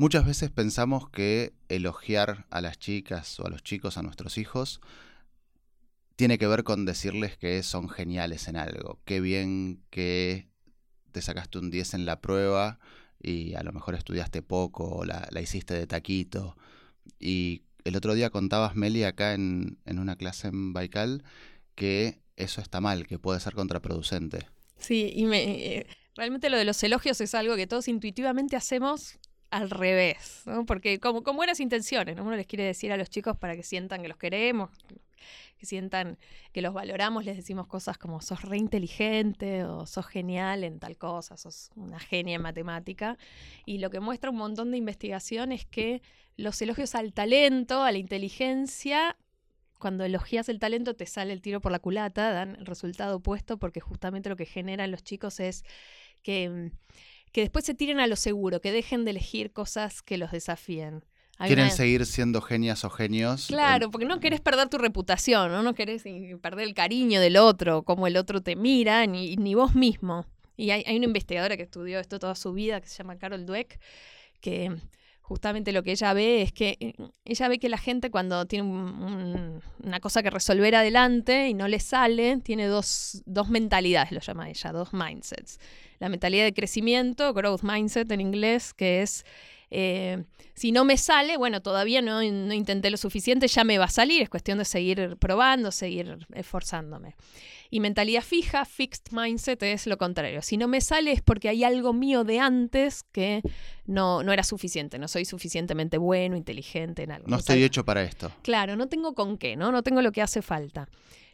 Muchas veces pensamos que elogiar a las chicas o a los chicos, a nuestros hijos, tiene que ver con decirles que son geniales en algo. Qué bien que te sacaste un 10 en la prueba y a lo mejor estudiaste poco o la, hiciste de taquito. Y el otro día contabas, Meli, acá en, en una clase en Baikal, que eso está mal, que puede ser contraproducente. Sí, y me, eh, realmente lo de los elogios es algo que todos intuitivamente hacemos al revés, ¿no? Porque como con buenas intenciones, ¿no? Uno les quiere decir a los chicos para que sientan que los queremos, que sientan que los valoramos, les decimos cosas como sos re inteligente o sos genial en tal cosa, sos una genia en matemática. Y lo que muestra un montón de investigación es que los elogios al talento, a la inteligencia, cuando elogias el talento te sale el tiro por la culata, dan el resultado opuesto porque justamente lo que generan los chicos es que, que después se tiren a lo seguro, que dejen de elegir cosas que los desafíen. Quieren seguir siendo genias o genios. Claro, porque no querés perder tu reputación, ¿no? No querés perder el cariño del otro, como el otro te mira, ni, ni vos mismo. Y hay, hay, una investigadora que estudió esto toda su vida, que se llama Carol Dweck, que justamente lo que ella ve es que eh, ella ve que la gente cuando tiene una cosa que resolver adelante y no le sale, tiene dos, dos mentalidades, lo llama ella, dos mindsets. La mentalidad de crecimiento, growth mindset en inglés, que es eh, si no me sale, bueno, todavía no, no, intenté lo suficiente, ya me va a salir, es cuestión de seguir probando, seguir esforzándome. Y mentalidad fija, fixed mindset, es lo contrario. Si no me sale es porque hay algo mío de antes que no, no era suficiente, no soy suficientemente bueno, inteligente en algo. No estoy hecho para esto. Claro, no tengo con qué, ¿no? No tengo lo que hace falta.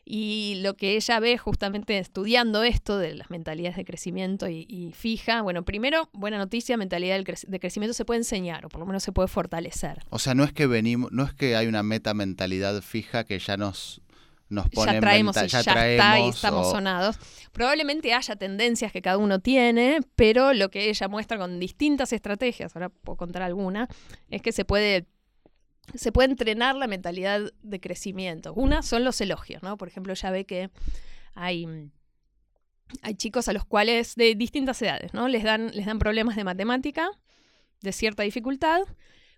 Y lo que ella ve justamente estudiando esto de las mentalidades de crecimiento y, fija, bueno, primero, buena noticia, mentalidad de crecimiento se puede enseñar o por lo menos se puede fortalecer. O sea, no es que venimos, no es que hay una meta mentalidad fija que ya nos nos pone ya traemos, ya, ya está y estamos sonados. Probablemente haya tendencias que cada uno tiene, pero lo que ella muestra con distintas estrategias, ahora puedo contar alguna, es que se puede se puede entrenar la mentalidad de crecimiento. Una son los elogios, ¿no? Por ejemplo, ya ve que hay, hay chicos a los cuales de distintas edades, ¿no? Les dan, les dan problemas de matemática, de cierta dificultad.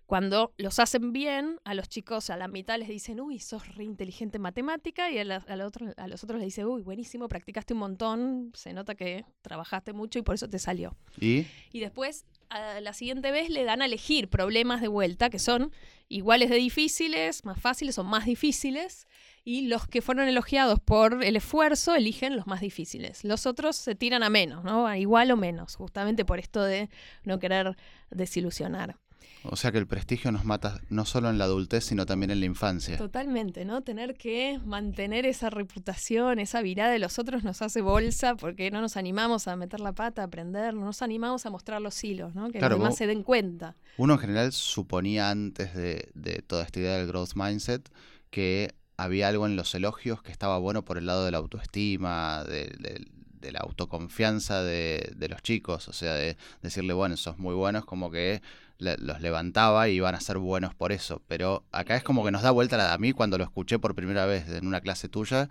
Cuando los hacen bien, a los chicos a la mitad les dicen, uy, sos re inteligente en matemática, y a, a los otros les dicen, uy, buenísimo, practicaste un montón, se nota que trabajaste mucho y por eso te salió. ¿Y? Y después a la siguiente vez le dan a elegir problemas de vuelta que son iguales de difíciles, más fáciles o más difíciles, y los que fueron elogiados por el esfuerzo eligen los más difíciles. Los otros se tiran a menos, ¿no? A igual o menos, justamente por esto de no querer desilusionar. O sea que el prestigio nos mata no solo en la adultez, sino también en la infancia. Totalmente, ¿no? Tener que mantener esa reputación, esa virada de los otros nos hace bolsa porque no nos animamos a meter la pata, a aprender, no nos animamos a mostrar los hilos, ¿no? Que los demás se den cuenta. Uno en general suponía antes de, toda esta idea del growth mindset que había algo en los elogios que estaba bueno por el lado de la autoestima, de, de la autoconfianza de, de, los chicos, o sea, de decirle, bueno, sos muy buenos, como que los levantaba y iban a ser buenos por eso. Pero acá es como que nos da vuelta la, a mí cuando lo escuché por primera vez en una clase tuya,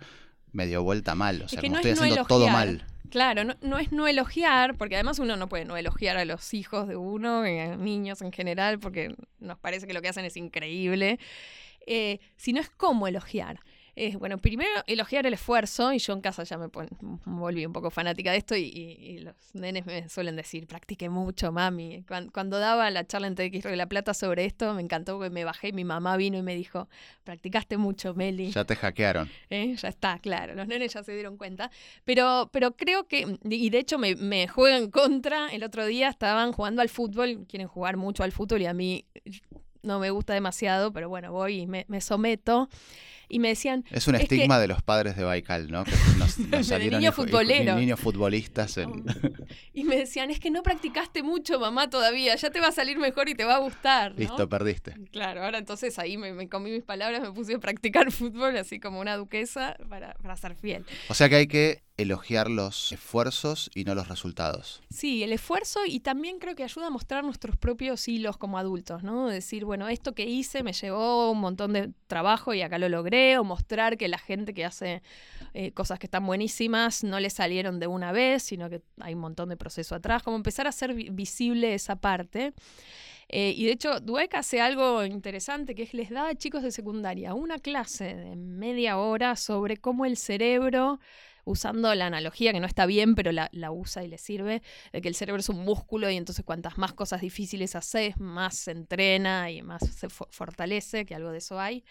me dio vuelta mal. O sea, como estoy haciendo todo mal. Claro, no, es no elogiar, porque además uno no puede no elogiar a los hijos de uno, a niños en general, porque nos parece que lo que hacen es increíble, eh, sino es cómo elogiar bueno, primero elogiar el esfuerzo, y yo en casa ya me, volví un poco fanática de esto, y, los nenes me suelen decir, practique mucho, mami. Cuando, daba la charla en TX de la Plata sobre esto, me encantó porque me bajé y mi mamá vino y me dijo, practicaste mucho, Meli. Ya te hackearon. ¿Eh? Ya está, claro, los nenes ya se dieron cuenta. Pero, pero creo que, y de hecho me, me juegan contra, el otro día estaban jugando al fútbol, quieren jugar mucho al fútbol y a mí no me gusta demasiado, pero bueno, voy y me, me someto y me decían... Es un estigma de los padres de Baikal, ¿no? Que nos, niños futboleros. Niños futbolistas. Y me decían, es que no practicaste mucho, mamá, todavía, ya te va a salir mejor y te va a gustar. Listo, perdiste. Claro, ahora entonces ahí me, comí mis palabras, me puse a practicar fútbol así como una duquesa para, para ser fiel. O sea que hay que elogiar los esfuerzos y no los resultados. Sí, el esfuerzo y también creo que ayuda a mostrar nuestros propios hilos como adultos, ¿no? Decir, bueno, esto que hice me llevó un montón de trabajo y acá lo logré, o mostrar que la gente que hace eh, cosas que están buenísimas no le salieron de una vez, sino que hay un montón de proceso atrás, como empezar a hacer visible esa parte. Eh, y de hecho, Dweck hace algo interesante que es les da a chicos de secundaria una clase de media hora sobre cómo el cerebro usando la analogía que no está bien, pero la, usa y le sirve, de que el cerebro es un músculo y entonces cuantas más cosas difíciles haces, más se entrena y más se fortalece, que algo de eso hay.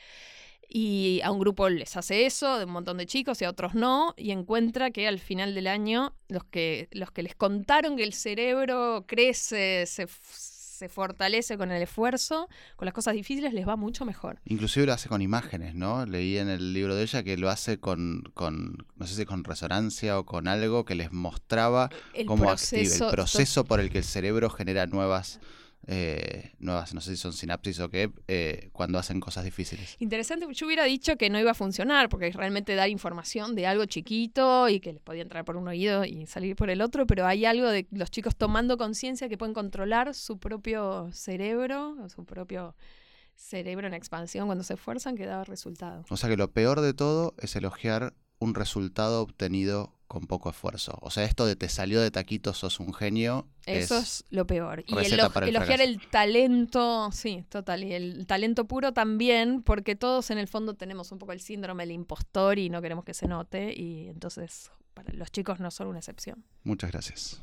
Y a un grupo les hace eso, de un montón de chicos, y a otros no, y encuentra que al final del año los que, los que les contaron que el cerebro crece, se se fortalece con el esfuerzo, con las cosas difíciles les va mucho mejor. Inclusive lo hace con imágenes, ¿no? Leí en el libro de ella que lo hace con, no sé si con resonancia o con algo que les mostraba cómo activa el proceso por el que el cerebro genera nuevas eh, nuevas, no sé si son sinapsis o qué, eh, cuando hacen cosas difíciles. Interesante, yo hubiera dicho que no iba a funcionar, porque realmente dar información de algo chiquito y que les podía entrar por un oído y salir por el otro, pero hay algo de los chicos tomando conciencia que pueden controlar su propio cerebro, su propio cerebro en expansión cuando se esfuerzan, que da resultado. O sea que lo peor de todo es elogiar un resultado obtenido con poco esfuerzo. O sea, esto de te salió de taquito, sos un genio. Eso es, lo peor. Y elogiar el talento, sí, total. Y el talento puro también, porque todos en el fondo tenemos un poco el síndrome del impostor y no queremos que se note. Y entonces, para los chicos no son una excepción. Muchas gracias.